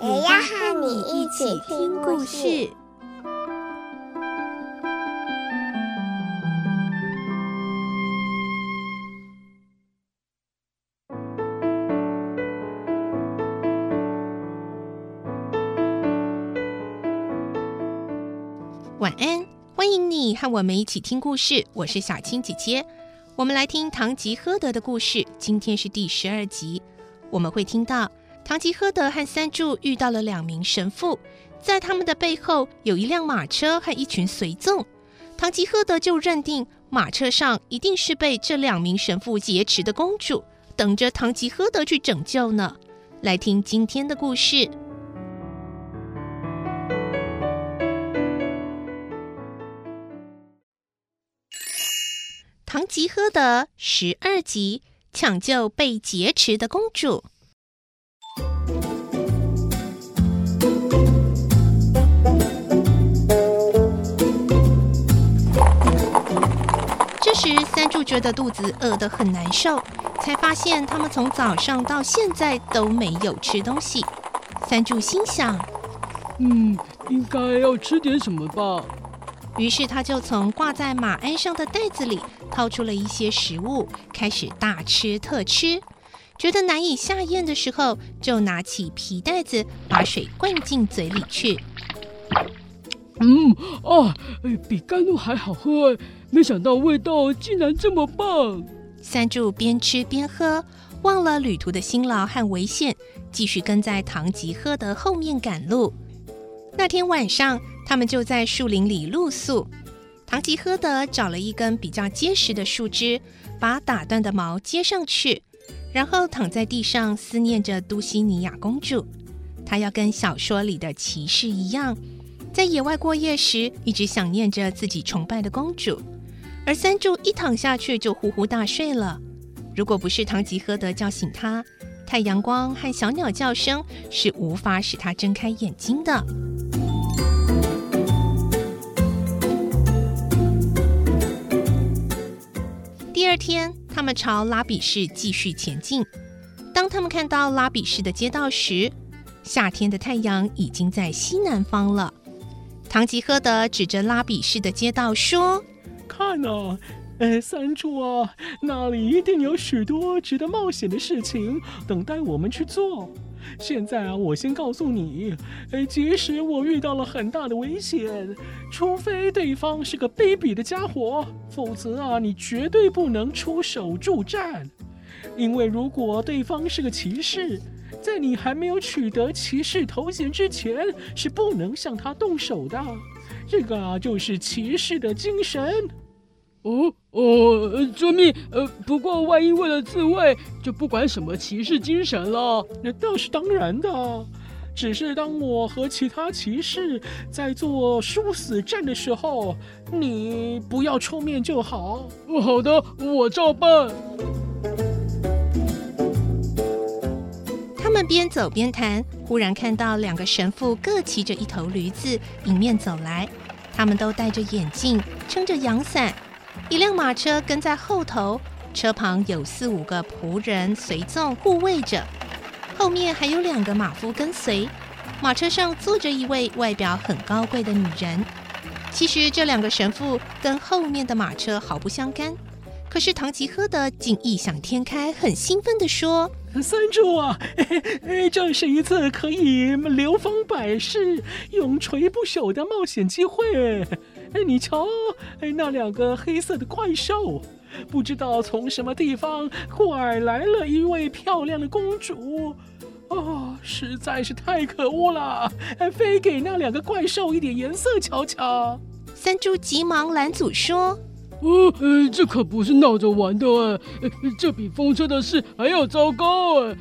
也要和你一起听故事。晚安，欢迎你和我们一起听故事。我是小青姐姐，我们来听《堂吉诃德》的故事。今天是第十二集，我们会听到堂吉诃德和三柱遇到了两名神父，在他们的背后有一辆马车和一群随从。堂吉诃德就认定马车上一定是被这两名神父劫持的公主，等着堂吉诃德去拯救呢。来听今天的故事。堂吉诃德十二集，抢救被劫持的公主。三柱觉得肚子饿得很难受，才发现他们从早上到现在都没有吃东西。三柱心想：“嗯，应该要吃点什么吧。”于是他就从挂在马鞍上的袋子里掏出了一些食物，开始大吃特吃。觉得难以下咽的时候，就拿起皮袋子把水灌进嘴里去。嗯啊，比甘露还好喝，没想到味道竟然这么棒。三柱边吃边喝，忘了旅途的辛劳和危险，继续跟在唐吉诃德后面赶路。那天晚上，他们就在树林里露宿。唐吉诃德找了一根比较结实的树枝，把打断的毛接上去，然后躺在地上思念着都西尼亚公主。他要跟小说里的骑士一样，在野外过夜时一直想念着自己崇拜的公主。而三柱一躺下去就呼呼大睡了。如果不是唐吉诃德叫醒他，太阳光和小鸟叫声是无法使他睁开眼睛的。第二天，他们朝拉比市继续前进。当他们看到拉比市的街道时，夏天的太阳已经在西南方了。唐吉诃德指着拉比市的街道说：“看啊，哎，三柱啊，那里一定有许多值得冒险的事情等待我们去做。”现在啊，我先告诉你，呃，即使我遇到了很大的危险，除非对方是个卑鄙的家伙，否则啊，你绝对不能出手助战。因为如果对方是个骑士，在你还没有取得骑士头衔之前，是不能向他动手的。这个啊，就是骑士的精神。哦哦，遵命。呃，不过万一为了自卫，就不管什么骑士精神了。那倒是当然的，只是当我和其他骑士在做殊死战的时候，你不要出面就好。哦，好的，我照办。们边走边谈，忽然看到两个神父各骑着一头驴子迎面走来，他们都戴着眼镜，撑着阳伞。一辆马车跟在后头，车旁有四五个仆人随从护卫着，后面还有两个马夫跟随。马车上坐着一位外表很高贵的女人。其实这两个神父跟后面的马车毫不相干，可是唐吉诃德竟异想天开，很兴奋地说：“三柱啊，这是一次可以流芳百世、永垂不朽的冒险机会。”哎，你瞧，哎，那两个黑色的怪兽，不知道从什么地方拐来了一位漂亮的公主，哦，实在是太可恶了！哎，非给那两个怪兽一点颜色瞧瞧。三柱急忙拦阻说：“哦，呃，这可不是闹着玩的，哎，这比风车的事还要糟糕。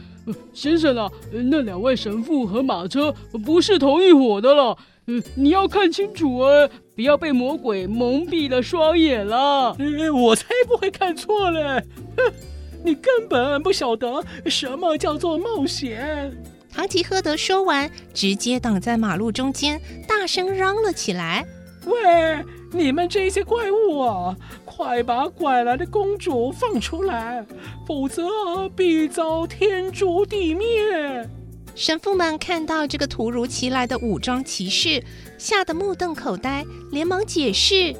先生啊，那两位神父和马车不是同一伙的了。嗯，你要看清楚啊，不要被魔鬼蒙蔽了双眼了。我才不会看错嘞！哼，你根本不晓得什么叫做冒险。唐吉诃德说完，直接挡在马路中间，大声嚷了起来：“喂，你们这些怪物啊，快把拐来的公主放出来，否则必遭天诛地灭！”神父们看到这个突如其来的武装骑士，吓得目瞪口呆，连忙解释：“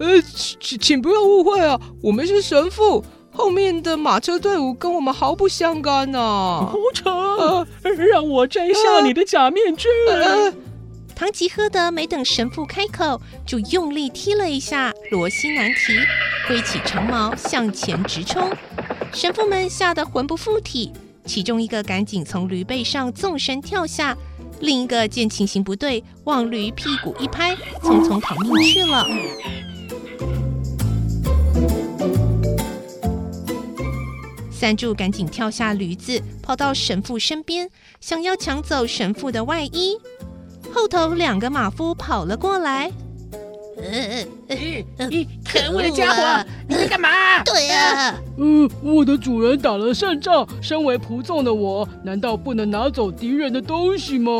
呃，请请不要误会啊，我们是神父，后面的马车队伍跟我们毫不相干呐、啊。”胡扯！让我摘下你的假面具。呃、唐吉诃德没等神父开口，就用力踢了一下罗西南提，挥起长矛向前直冲。神父们吓得魂不附体。其中一个赶紧从驴背上纵身跳下，另一个见情形不对，往驴屁股一拍，匆匆逃命去了。三柱赶紧跳下驴子，跑到神父身边，想要抢走神父的外衣。后头两个马夫跑了过来。呃呃呃，可恶的家伙，你在干嘛？对呀，嗯，我的主人打了胜仗，身为仆从的我，难道不能拿走敌人的东西吗？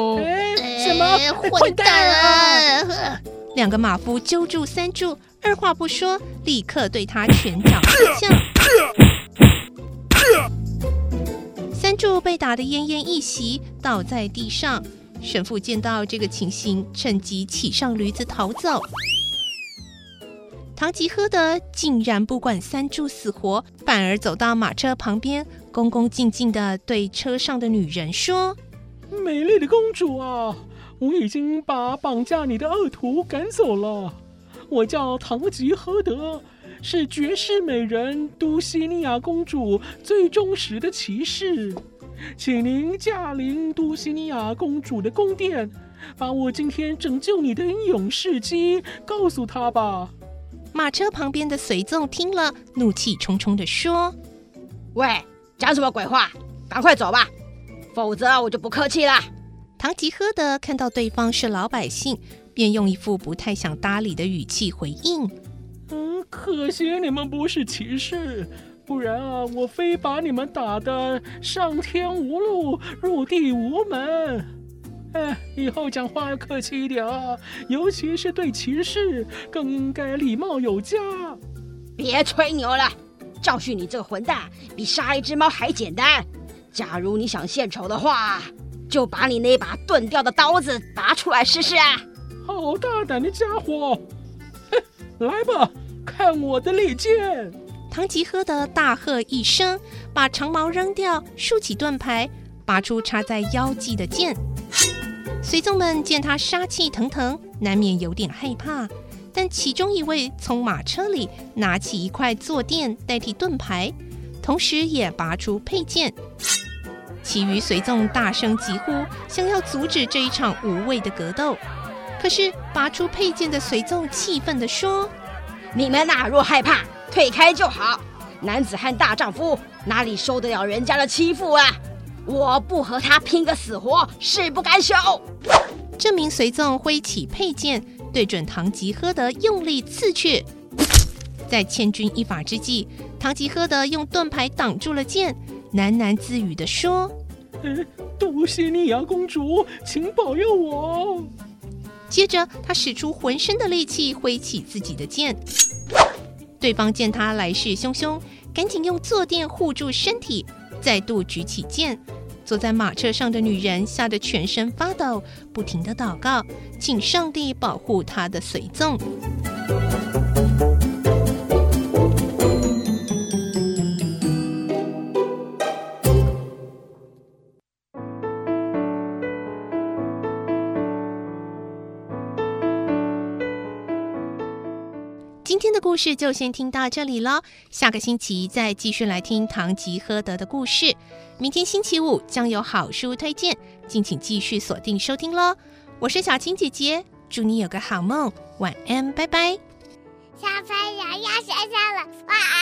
什么混蛋啊！两个马夫揪住三柱，二话不说，立刻对他拳脚相向。三柱被打得奄奄一息，倒在地上。神父见到这个情形，趁机骑上驴子逃走。唐吉诃德竟然不管三柱死活，反而走到马车旁边，恭恭敬敬地对车上的女人说：“美丽的公主啊，我已经把绑架你的恶徒赶走了。我叫唐吉诃德，是绝世美人都西尼亚公主最忠实的骑士，请您驾临都西尼亚公主的宫殿，把我今天拯救你的英勇事迹告诉她吧。”马车旁边的随从听了，怒气冲冲地说：“喂，讲什么鬼话？赶快走吧，否则我就不客气了。”唐吉诃德看到对方是老百姓，便用一副不太想搭理的语气回应：“嗯，可惜你们不是骑士，不然啊，我非把你们打得上天无路，入地无门。”哎，以后讲话要客气一点啊，尤其是对骑士，更应该礼貌有加。别吹牛了，教训你这个混蛋，比杀一只猫还简单。假如你想献丑的话，就把你那把钝掉的刀子拔出来试试啊！好大胆的家伙！来吧，看我的利剑！唐吉诃德大喝一声，把长矛扔掉，竖起盾牌，拔出插在腰际的剑。随从们见他杀气腾腾，难免有点害怕。但其中一位从马车里拿起一块坐垫代替盾牌，同时也拔出佩剑。其余随从大声疾呼，想要阻止这一场无谓的格斗。可是拔出佩剑的随从气愤地说：“你们哪，若害怕，退开就好。男子汉大丈夫，哪里受得了人家的欺负啊？”我不和他拼个死活，誓不敢休。这名随从挥起佩剑，对准唐吉诃德用力刺去。在千钧一发之际，唐吉诃德用盾牌挡住了剑，喃喃自语地说：“都西尼亚公主，请保佑我。”接着，他使出浑身的力气挥起自己的剑。对方见他来势汹汹，赶紧用坐垫护住身体，再度举起剑。坐在马车上的女人吓得全身发抖，不停的祷告，请上帝保护她的随从。今天的故事就先听到这里了，下个星期再继续来听唐吉诃德的故事。明天星期五将有好书推荐，敬请继续锁定收听喽。我是小青姐姐，祝你有个好梦，晚安，拜拜。小朋友要睡觉了，晚安。